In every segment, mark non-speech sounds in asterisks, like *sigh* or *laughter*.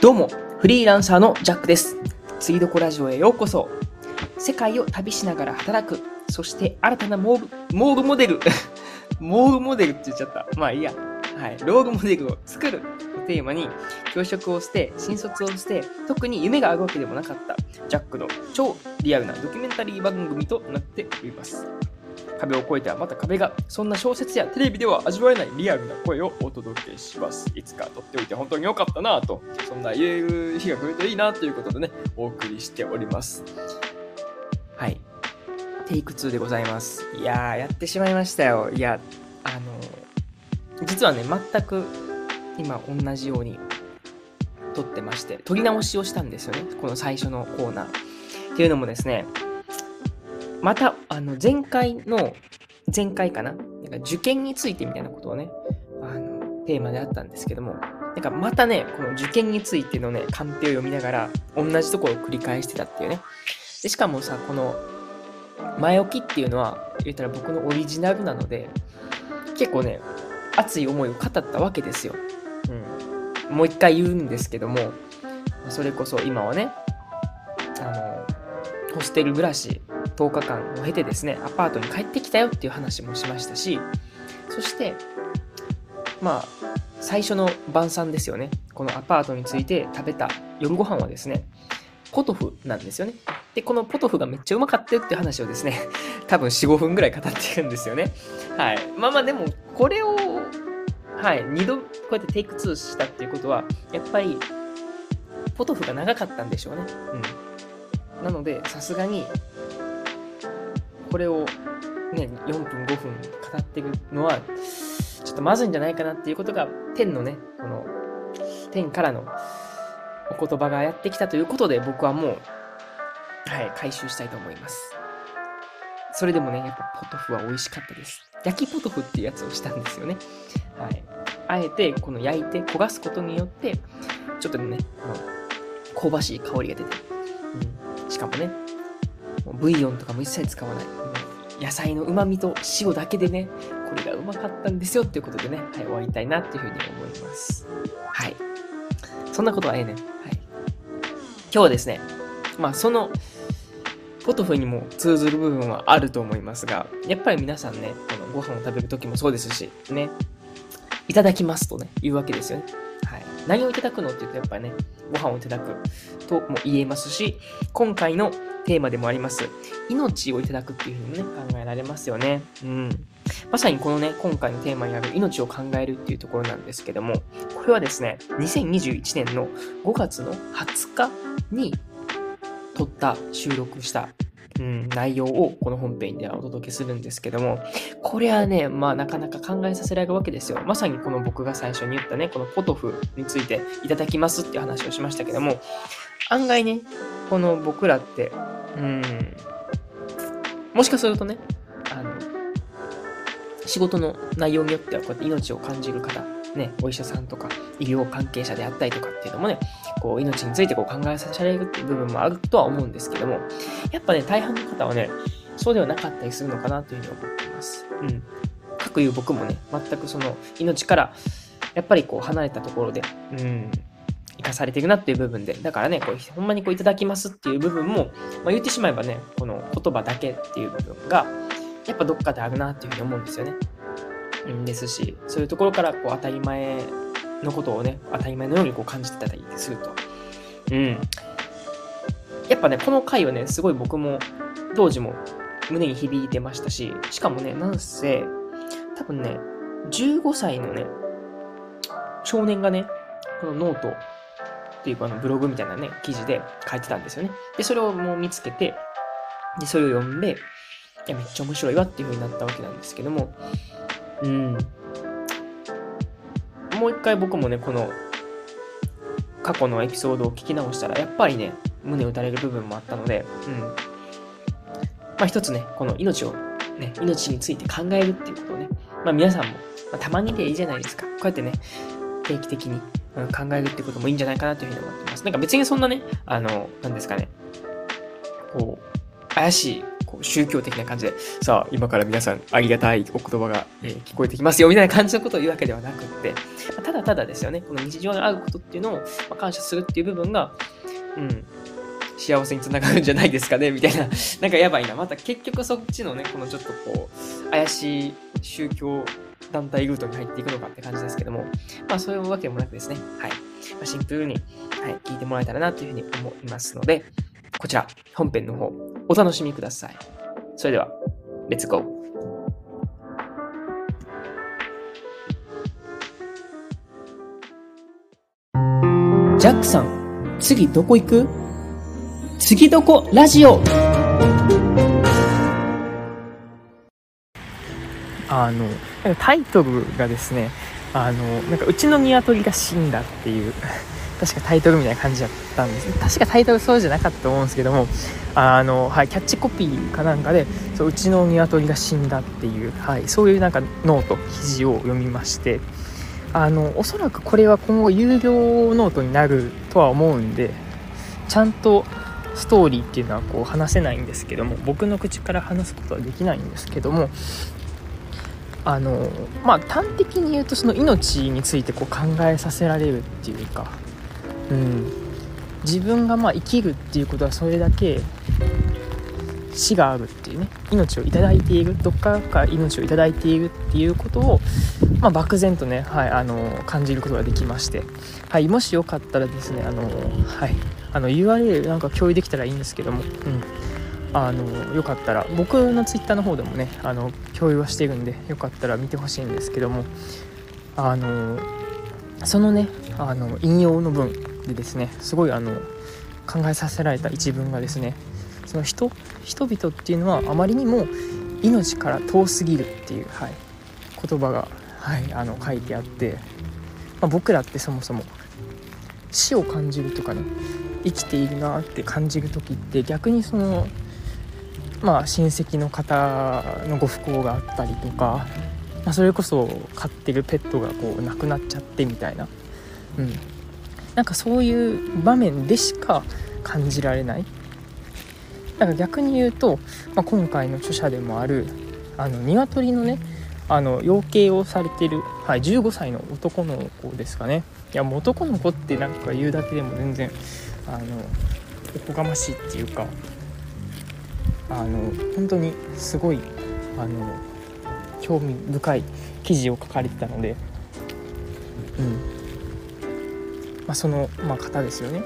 どうも、フリーランサーのジャックです。ついどこラジオへようこそ。世界を旅しながら働く、そして新たなモール、モールモデル、*laughs* モールモデルって言っちゃった。まあいいや。はい。ロールモデルを作るをテーマに、教職を捨て、新卒を捨て、特に夢があるわけでもなかった、ジャックの超リアルなドキュメンタリー番組となっております。壁を越えてはまた壁が、そんな小説やテレビでは味わえないリアルな声をお届けします。いつか撮っておいて本当に良かったなと、そんな言える日が来るといいなということでね、お送りしております。はい。テイク2でございます。いやー、やってしまいましたよ。いや、あの、実はね、全く今同じように撮ってまして、撮り直しをしたんですよね。この最初のコーナー。っていうのもですね、また、あの、前回の、前回かな？なんか受験についてみたいなことをね、あの、テーマであったんですけども、なんかまたね、この受験についてのね、カンペを読みながら、同じところを繰り返してたっていうね。で、しかもさ、この、前置きっていうのは、言ったら僕のオリジナルなので、結構ね、熱い思いを語ったわけですよ。うん。もう一回言うんですけども、それこそ今はね、あの、ホステル暮らし10日間を経てですね、アパートに帰ってきたよっていう話もしましたし、そして、まあ、最初の晩餐ですよね。このアパートについて食べた夜ご飯はですね、ポトフなんですよね。で、このポトフがめっちゃうまかったよっていう話をですね、*laughs* 多分4、5分ぐらい語ってるんですよね。はい。まあまあでも、これを、はい、2度こうやってテイク2したっていうことは、やっぱり、ポトフが長かったんでしょうね。うん。なので、さすがに、これをね、4分、5分語ってるのは、ちょっとまずいんじゃないかなっていうことが、天のね、この、天からのお言葉がやってきたということで、僕はもう、はい、回収したいと思います。それでもね、やっぱポトフは美味しかったです。焼きポトフっていうやつをしたんですよね。はい。あえて、この焼いて焦がすことによって、ちょっとね、この香ばしい香りが出て、うん、しかもね、ブイヨンとかも一切使わない。野菜の旨味と塩だけでね、これがうまかったんですよっていうことでね、はい、終わりたいなっていうふうに思います。はい。そんなことはええね。はい。今日はですね、まあその、ポトフにも通ずる部分はあると思いますが、やっぱり皆さんね、このご飯を食べるときもそうですし、ね、いただきますとね、言うわけですよね。はい。何をいただくのって言うと、やっぱりね、ご飯をいただくとも言えますし、今回のテーマでもあります、命をいただくっていうふうにもね、考えられますよね。うん。まさにこのね、今回のテーマにある命を考えるっていうところなんですけども、これはですね、2021年の5月の20日に撮った、収録した、うん、内容をこの本編ではお届けするんですけども、これはね、まあなかなか考えさせられるわけですよ。まさにこの僕が最初に言ったね、このポトフについていただきますっていう話をしましたけども、案外ね、この僕らって、うん、もしかするとね、あの、仕事の内容によってはこうやって命を感じる方、ね、お医者さんとか医療関係者であったりとかっていうのもね、こう命についてこう考えさせられるっていう部分もあるとは思うんですけども、やっぱね、大半の方はね、そうではなかったりするのかなというふうに思っています。うん。かくいう僕もね、全くその命から、やっぱりこう離れたところで、うん、生かされているなっていう部分で、だからね、こうほんまにこういただきますっていう部分も、まあ、言ってしまえばね、この言葉だけっていう部分が、やっぱどっかであるなっていうふうに思うんですよね。うん、ですし、そういうところからこう当たり前のことをね、当たり前のようにこう感じてたりすると。うん。やっぱね、この回はね、すごい僕も当時も胸に響いてましたし、しかもね、なんせ、多分ね、15歳のね、少年がね、このノートっていうかあのブログみたいなね、記事で書いてたんですよね。で、それをもう見つけて、で、それを読んで、いや、めっちゃ面白いわっていう風になったわけなんですけども、うん。もう一回僕もね、この過去のエピソードを聞き直したら、やっぱりね、胸打たれる部分もあったので、うん。まあ一つね、この命を、ね、命について考えるっていうことをね、まあ皆さんも、まあ、たまにでいいじゃないですか。こうやってね、定期的に、うん、考えるってこともいいんじゃないかなというふうに思ってます。なんか別にそんなね、あの、なんですかね、こう、怪しいこう宗教的な感じで、さあ、今から皆さんありがたいお言葉が、え聞こえてきますよ、みたいな感じのことを言うわけではなくって、まただただですよね、この日常にあることっていうのを、ま感謝するっていう部分が、うん、幸せにつながるんじゃないですかね、みたいな、*laughs* なんかやばいな。また結局そっちのね、このちょっとこう、怪しい宗教団体ルートに入っていくのかって感じですけども、まあそういうわけもなくですね、はい。まあ、シンプルに、はい、聞いてもらえたらなというふうに思いますので、こちら、本編の方、お楽しみください。それでは、レッツゴー。ジャックさん、次どこ行く？次どこラジオ？あの、タイトルがですね、あの、なんかうちの鶏が死んだっていう、確かタイトルみたいな感じだったんです。確かタイトルそうじゃなかったと思うんですけども、あの、はい、キャッチコピーかなんかで、そううちの鶏が死んだっていう、はい、そういうなんかノート、記事を読みまして、あの、おそらくこれは今後有料ノートになるとは思うんで、ちゃんとストーリーっていうのはこう話せないんですけども、僕の口から話すことはできないんですけども、あのまあ端的に言うとその命についてこう考えさせられるっていうか、うん、自分がまあ生きるっていうことはそれだけ死があるっていうね。命をいいている。どっからか命をいいているっていうことを、まあ、漠然とね、はい、あの感じることができまして、はい、もしよかったらですねあの、はい、あの URL なんか共有できたらいいんですけども、うん、あのよかったら僕のツイッターの方でもねあの共有はしてるんでよかったら見てほしいんですけども。あのそのねあの引用の文。でですねすごいあの考えさせられた一文がですねその人人々っていうのはあまりにも命から遠すぎるっていう、はい、言葉が、はい、あの書いてあって、まあ、僕らってそもそも死を感じるとかね生きているなって感じる時って逆にそのまあ親戚の方のご不幸があったりとか、まあ、それこそ飼ってるペットがこう亡くなっちゃってみたいな、うん、なんかそういう場面でしか感じられない。なんか逆に言うと、まあ、今回の著者でもあるあの鶏のねあの養鶏をされてる、はい、15歳の男の子ですかね。いやもう男の子ってなんか言うだけでも全然あのおこがましいっていうかあの本当にすごいあの興味深い記事を書かれてたので、うん。まあ、その、まあ、方ですよね。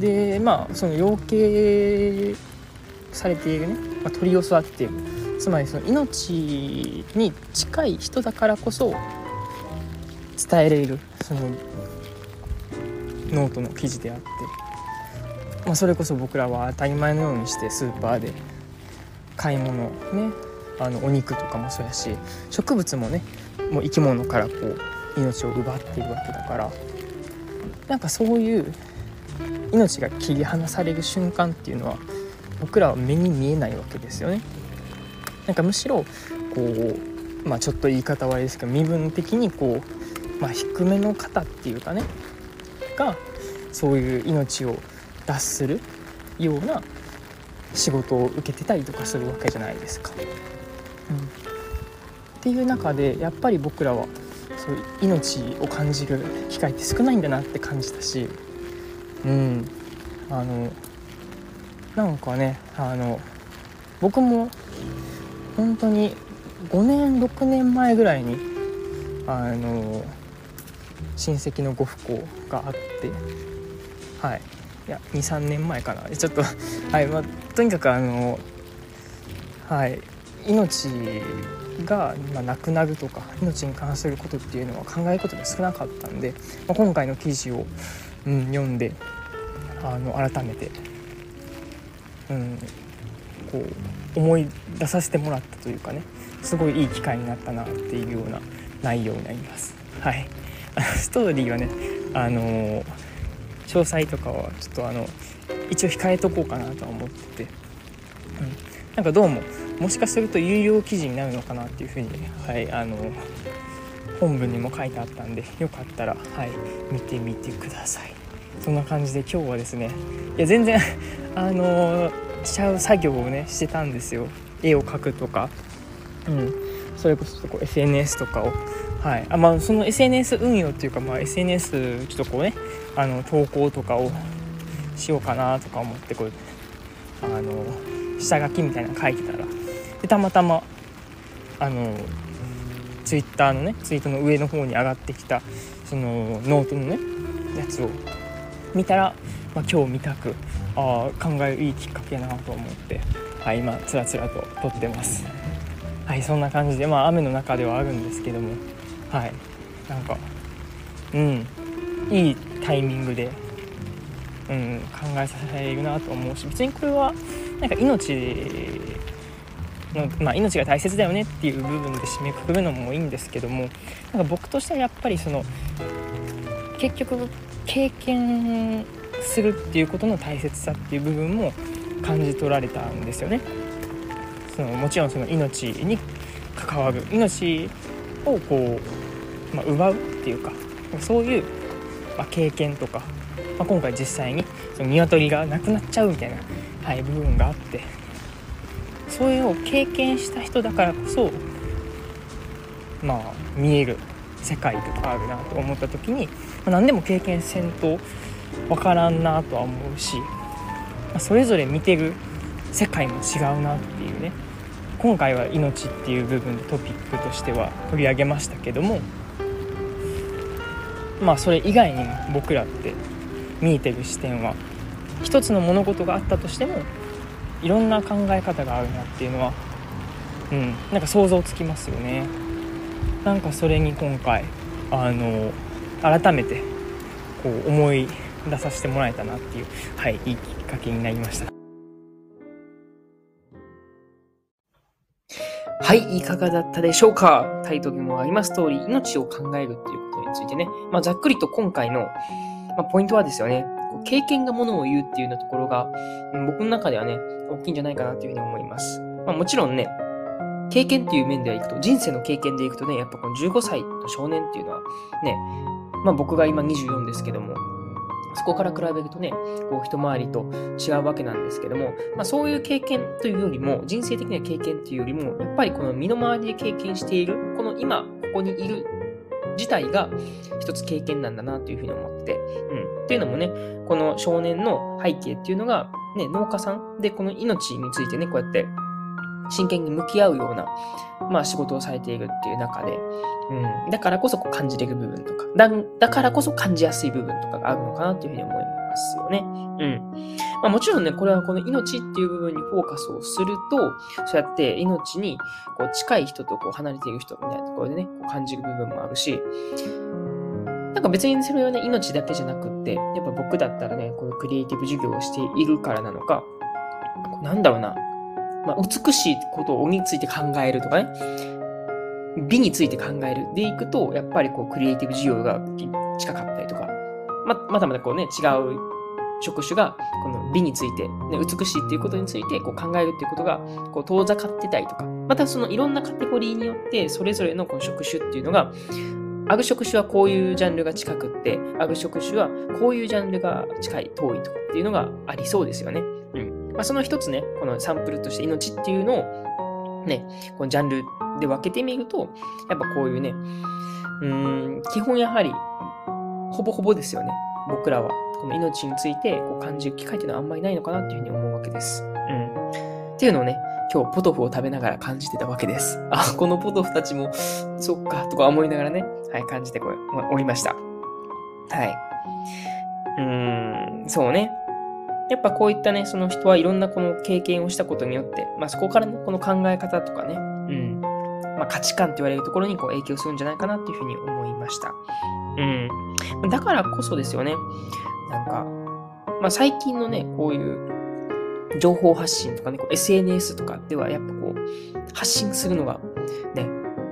でまあその養鶏されているね、まあ、鳥を育てているつまりその命に近い人だからこそ伝えられるそのノートの記事であって、まあ、それこそ僕らは当たり前のようにしてスーパーで買い物ねあのお肉とかもそうやし植物もねもう生き物からこう命を奪っているわけだからなんかそういう命が切り離される瞬間っていうのは僕らは目に見えないわけですよね。なんかむしろこう、まあ、ちょっと言い方悪いですけど身分的にこう、まあ、低めの方っていうかねがそういう命を脱するような仕事を受けてたりとかするわけじゃないですか。うん、っていう中でやっぱり僕らはそういう命を感じる機会って少ないんだなって感じたしうん。あのなんかねあの僕も本当に5年6年前ぐらいにあの親戚のご不幸があってはい。いや23年前かな。ちょっとはい。まあとにかくあのはい。命が、まあ、なくなるとか命に関することっていうのは考えることが少なかったんで、まあ、今回の記事を、うん、読んであの改めて、うん、こう思い出させてもらったというかねすごいいい機会になったなっていうような内容になります。はい、*laughs* ストーリーはねあのー詳細とかはちょっとあの一応控えとこうかなとは思ってて、うん、なんかどうももしかすると有料記事になるのかなっていうふうに、はい、あの本文にも書いてあったんでよかったら、はい、見てみてください。そんな感じで今日はですねいや全然 *laughs* あのしちゃう作業をねしてたんですよ。絵を描くとか。うん。それこそこ SNS とかを。はい。あまあその SNS 運用っていうか、まあ、SNS ちょっとこうねあの投稿とかをしようかなとか思ってこうあの下書きみたいなの書いてたらでたまたまあのツイッターのねツイートの上の方に上がってきたそのノートのねやつを見たら、まあ、今日見たくあ考えるいいきっかけやなと思って、はい、今つらつらと撮ってます。はいそんな感じでまあ雨の中ではあるんですけどもはいなんかうんいいタイミングで、うん、考えさせられるなと思うし別にこれはなんか命の、まあ、命が大切だよねっていう部分で締めくくるのもいいんですけどもなんか僕としてはやっぱりその結局経験するっていうことの大切さっていう部分も感じ取られたんですよね。そのもちろんその命に関わる命をこう、まあ、奪うっていうかそういう、まあ、経験とか、まあ、今回実際にその鶏がなくなっちゃうみたいな、はい、部分があってそういうのを経験した人だからこそまあ見える世界とかあるなと思った時に、ま、何でも経験せんと分からんなとは思うし、ま、それぞれ見てる世界も違うなっていうね今回は命っていう部分でトピックとしては取り上げましたけどもまあそれ以外にも僕らって見えてる視点は一つの物事があったとしてもいろんな考え方があるなっていうのはうんなんか想像つきますよね。なんかそれに今回あの改めてこう思い出させてもらえたなっていうはいいいきっかけになりました。はい、いかがだったでしょうか？タイトルにもあります通り、命を考えるっていうことについてね、まあ、ざっくりと今回の、まあ、ポイントはですよね、経験がものを言うっていうようなところが、僕の中ではね、大きいんじゃないかなというふうに思います。まあ、もちろんね、経験っていう面ではいくと、人生の経験でいくとね、やっぱこの15歳の少年っていうのは、ね、まあ僕が今24ですけども、そこから比べるとね、こう一回りと違うわけなんですけども、まあそういう経験というよりも、人生的な経験というよりも、やっぱりこの身の回りで経験している、この今、ここにいる自体が一つ経験なんだなというふうに思って、うん。っていうのもね、この少年の背景っていうのが、ね、農家さんでこの命についてね、こうやって真剣に向き合うような、まあ仕事をされているっていう中で、うん、だからこそこう感じれる部分とか、だ、だからこそ感じやすい部分とかがあるのかなというふうに思います。よね。うん。まあもちろんね、これはこの命っていう部分にフォーカスをすると、そうやって命にこう近い人とこう離れている人みたいなところでね、こう感じる部分もあるし、なんか別にそれはね、命だけじゃなくって、やっぱ僕だったらね、このクリエイティブ授業をしているからなのか、なんだろうな、まあ、美しいことについて考えるとかね、美について考えるでいくと、やっぱりこう、クリエイティブ需要が近かったりとか、ま、まだまだこうね、違う職種が、この美について、ね、美しいっていうことについてこう考えるっていうことが、こう、遠ざかってたりとか、またそのいろんなカテゴリーによって、それぞれのこの職種っていうのが、ある職種はこういうジャンルが近くって、ある職種はこういうジャンルが近い、遠いとかっていうのがありそうですよね。うん。まあ、その一つね、このサンプルとして命っていうのを、ね、このジャンルで分けてみると、やっぱこういうね、うん、基本やはり、ほぼほぼですよね。僕らは、この命についてこう感じる機会っていうのはあんまりないのかなっていうふうに思うわけです。うん。っていうのをね、今日ポトフを食べながら感じてたわけです。*laughs* あ、このポトフたちも、そっか、とか思いながらね、はい、感じてこおりました。はい。うーん、そうね。やっぱこういったね、その人はいろんなこの経験をしたことによって、まあそこからね、この考え方とかね、うん、まあ価値観って言われるところにこう影響するんじゃないかなっていうふうに思いました。うん。だからこそですよね。なんか、まあ最近のね、こういう情報発信とかね、SNS とかではやっぱこう、発信するのがね、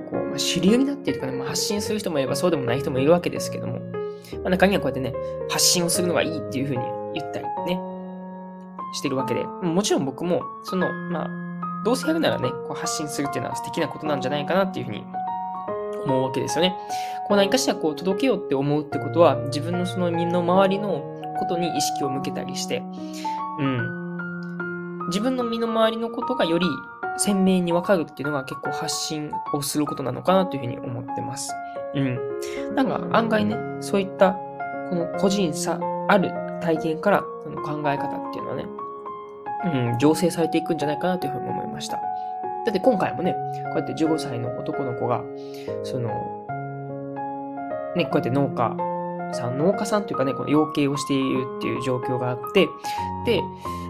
こう、まあ、主流になっているとかね、まあ、発信する人もいればそうでもない人もいるわけですけども、まあ、中にはこうやってね、発信をするのがいいっていうふうに言ったりね、してるわけで、もちろん僕も、その、まあ、どうせやるならね、こう発信するっていうのは素敵なことなんじゃないかなっていうふうに思うわけですよね。こう何かしらこう届けようって思うってことは、自分のその身の回りのことに意識を向けたりして、うん。自分の身の回りのことがより鮮明にわかるっていうのが結構発信をすることなのかなというふうに思ってます。うん。なんか案外ね、そういったこの個人差ある体験からその考え方っていうのはね、うん、醸成されていくんじゃないかなというふうに思いました。だって今回もね、こうやって15歳の男の子が、その、ね、こうやって農家さん、農家さんというかね、この養鶏をしているっていう状況があって、で、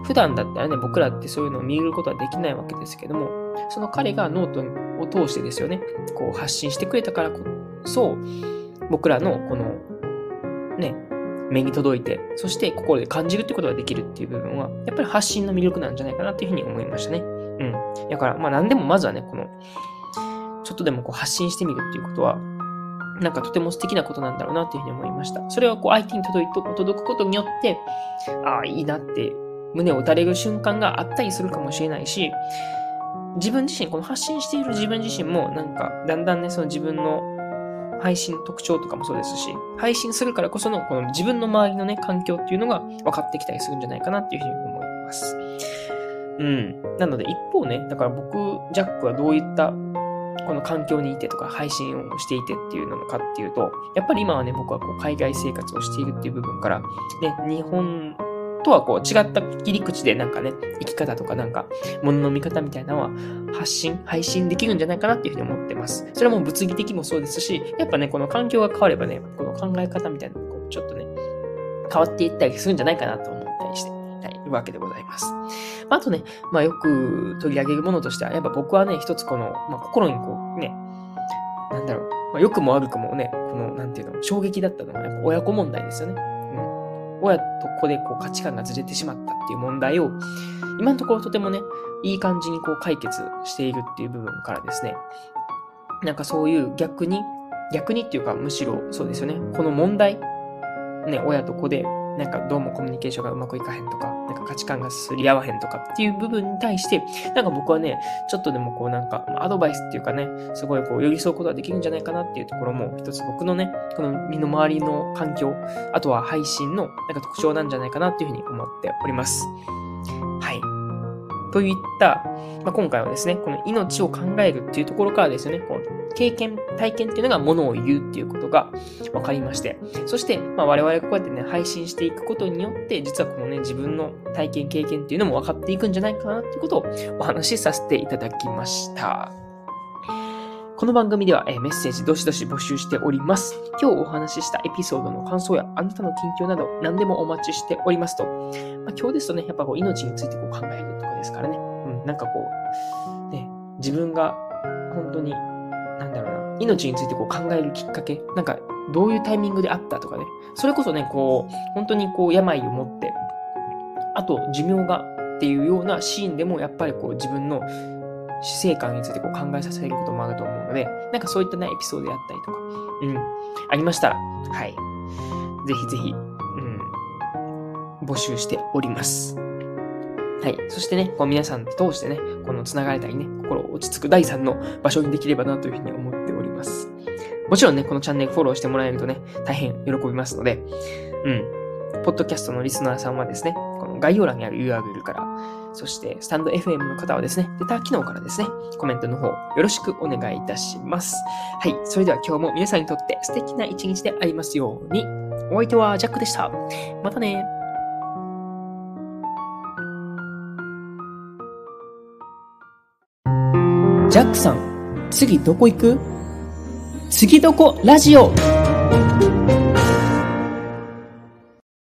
普段だったらね、僕らってそういうのを見ることはできないわけですけども、その彼がノートを通してですよね、こう発信してくれたからこそ、僕らのこの、ね、目に届いて、そして心で感じるってことができるっていう部分は、やっぱり発信の魅力なんじゃないかなっていうふうに思いましたね。うん。だから、まあ何でもまずはね、この、ちょっとでもこう発信してみるっていうことは、なんかとても素敵なことなんだろうなっていうふうに思いました。それはこう相手に届いと届くことによって、ああ、いいなって胸を打たれる瞬間があったりするかもしれないし、自分自身、この発信している自分自身も、なんか、だんだんね、その自分の配信特徴とかもそうですし、配信するからこその、この自分の周りのね、環境っていうのが分かってきたりするんじゃないかなっていうふうに思います。うん。なので、一方ね、だから僕、ジャックはどういったこの環境にいてとか配信をしていてっていうのかっていうと、やっぱり今はね、僕はこう海外生活をしているっていう部分から、で、日本とはこう違った切り口でなんかね、生き方とかなんか、物の見方みたいなのは発信、配信できるんじゃないかなっていうふうに思ってます。それはもう物理的もそうですし、やっぱね、この環境が変わればね、この考え方みたいなのこうちょっとね、変わっていったりするんじゃないかなと思ったりして、わけでございます。あとね、まあよく取り上げるものとしては、やっぱ僕はね、一つこの、まあ、心にこうね、なんだろう、まあ、良くも悪くもね、この、なんていうの、衝撃だったのは、やっぱ親子問題ですよね。うん。親と子でこう価値観がずれてしまったっていう問題を、今のところとてもね、いい感じにこう解決しているっていう部分からですね、なんかそういう逆に、逆にっていうかむしろそうですよね、この問題、ね、親と子でなんかどうもコミュニケーションがうまくいかへんとか、なんか価値観がすり合わへんとかっていう部分に対して、なんか僕はね、ちょっとでもこうなんか、アドバイスっていうかね、すごいこう寄り添うことができるんじゃないかなっていうところも、一つ僕のね、この身の回りの環境、あとは配信のなんか特徴なんじゃないかなっていうふうに思っております。といった、まあ、今回はですね、この命を考えるっていうところからですよね、こう経験、体験っていうのがものを言うっていうことが分かりまして、そして、ま、我々がこうやってね、配信していくことによって、実はこのね、自分の体験、経験っていうのも分かっていくんじゃないかなっていうことをお話しさせていただきました。この番組では、えメッセージどしどし募集しております。今日お話ししたエピソードの感想やあなたの近況など何でもお待ちしておりますと。まあ、今日ですとね、やっぱこう命についてこう考えるですからね。うん、なんかこう、ね、自分が本当に、なんだろうな、命についてこう考えるきっかけ、なんかどういうタイミングであったとかね。それこそね、こう、本当にこう病を持って、あと寿命がっていうようなシーンでもやっぱりこう自分の死生観についてこう考えさせることもあると思うので、なんかそういったね、エピソードであったりとか、うん、ありましたら、はい。ぜひぜひ、うん、募集しております。はい。そしてね、こう皆さん通してね、この繋がれたりね、心落ち着く第3の場所にできればなというふうに思っております。もちろんね、このチャンネルフォローしてもらえるとね、大変喜びますので、うん。ポッドキャストのリスナーさんはですね、この概要欄にある URL から、そして、スタンド FM の方はですね、レター機能からですね、コメントの方、よろしくお願いいたします。はい。それでは今日も皆さんにとって素敵な一日でありますように。お相手はジャックでした。またね。ジャックさん、次どこ行く？次どこラジオ。